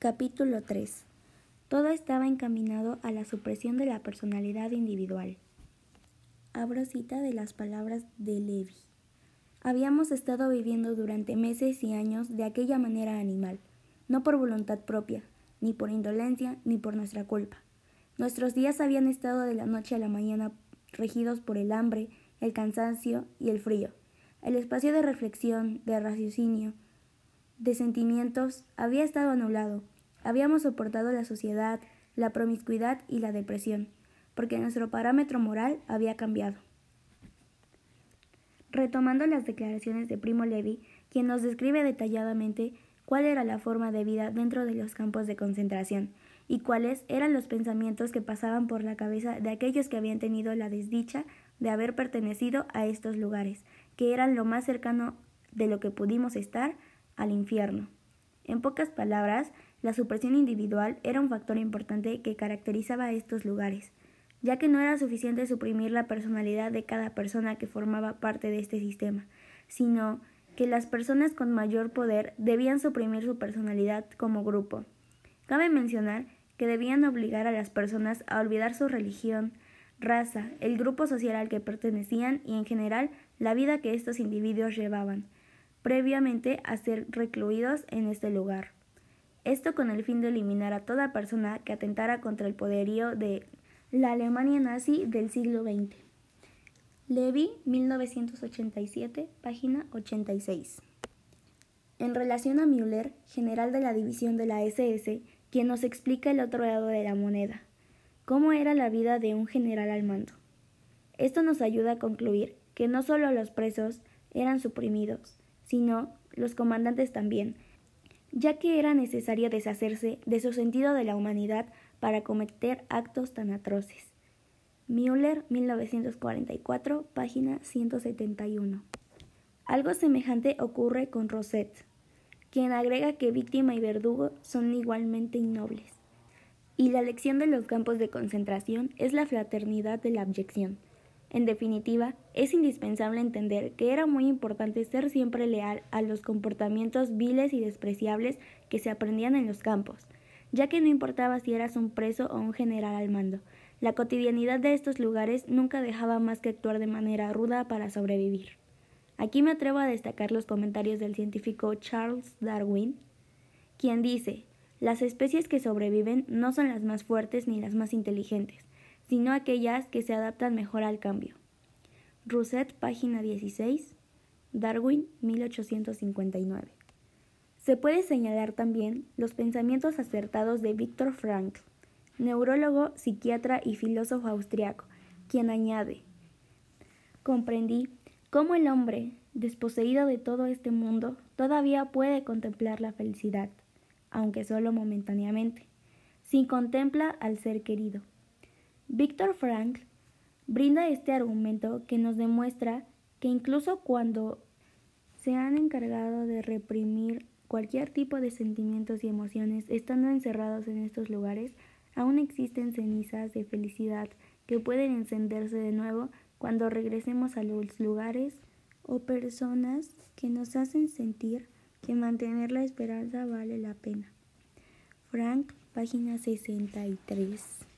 Capítulo 3. Todo estaba encaminado a la supresión de la personalidad individual. Abro cita de las palabras de Levi. Habíamos estado viviendo durante meses y años de aquella manera animal, no por voluntad propia, ni por indolencia, ni por nuestra culpa. Nuestros días habían estado de la noche a la mañana regidos por el hambre, el cansancio y el frío. El espacio de reflexión, de raciocinio, de sentimientos había estado anulado. Habíamos soportado la sociedad, la promiscuidad y la depresión, porque nuestro parámetro moral había cambiado. Retomando las declaraciones de Primo Levi, quien nos describe detalladamente cuál era la forma de vida dentro de los campos de concentración y cuáles eran los pensamientos que pasaban por la cabeza de aquellos que habían tenido la desdicha de haber pertenecido a estos lugares, que eran lo más cercano de lo que pudimos estar al infierno. En pocas palabras, la supresión individual era un factor importante que caracterizaba a estos lugares, ya que no era suficiente suprimir la personalidad de cada persona que formaba parte de este sistema, sino que las personas con mayor poder debían suprimir su personalidad como grupo. Cabe mencionar que debían obligar a las personas a olvidar su religión, raza, el grupo social al que pertenecían y en general la vida que estos individuos llevaban, previamente a ser recluidos en este lugar. Esto con el fin de eliminar a toda persona que atentara contra el poderío de la Alemania nazi del siglo XX. Levy, 1987, página 86. En relación a Müller, general de la división de la SS, quien nos explica el otro lado de la moneda, cómo era la vida de un general al mando. Esto nos ayuda a concluir que no solo los presos eran suprimidos, sino los comandantes también, ya que era necesario deshacerse de su sentido de la humanidad para cometer actos tan atroces. Müller, 1944, página 171. Algo semejante ocurre con Rosette, quien agrega que víctima y verdugo son igualmente innobles. Y la lección de los campos de concentración es la fraternidad de la abyección. En definitiva, es indispensable entender que era muy importante ser siempre leal a los comportamientos viles y despreciables que se aprendían en los campos, ya que no importaba si eras un preso o un general al mando, la cotidianidad de estos lugares nunca dejaba más que actuar de manera ruda para sobrevivir. Aquí me atrevo a destacar los comentarios del científico Charles Darwin, quien dice, las especies que sobreviven no son las más fuertes ni las más inteligentes, sino aquellas que se adaptan mejor al cambio. Rousset, página 16, Darwin, 1859. Se puede señalar también los pensamientos acertados de Viktor Frankl, neurólogo, psiquiatra y filósofo austriaco, quien añade Comprendí cómo el hombre, desposeído de todo este mundo, todavía puede contemplar la felicidad, aunque solo momentáneamente, si contempla al ser querido. Víctor Frankl brinda este argumento que nos demuestra que incluso cuando se han encargado de reprimir cualquier tipo de sentimientos y emociones estando encerrados en estos lugares, aún existen cenizas de felicidad que pueden encenderse de nuevo cuando regresemos a los lugares o personas que nos hacen sentir que mantener la esperanza vale la pena. Frank, página 63.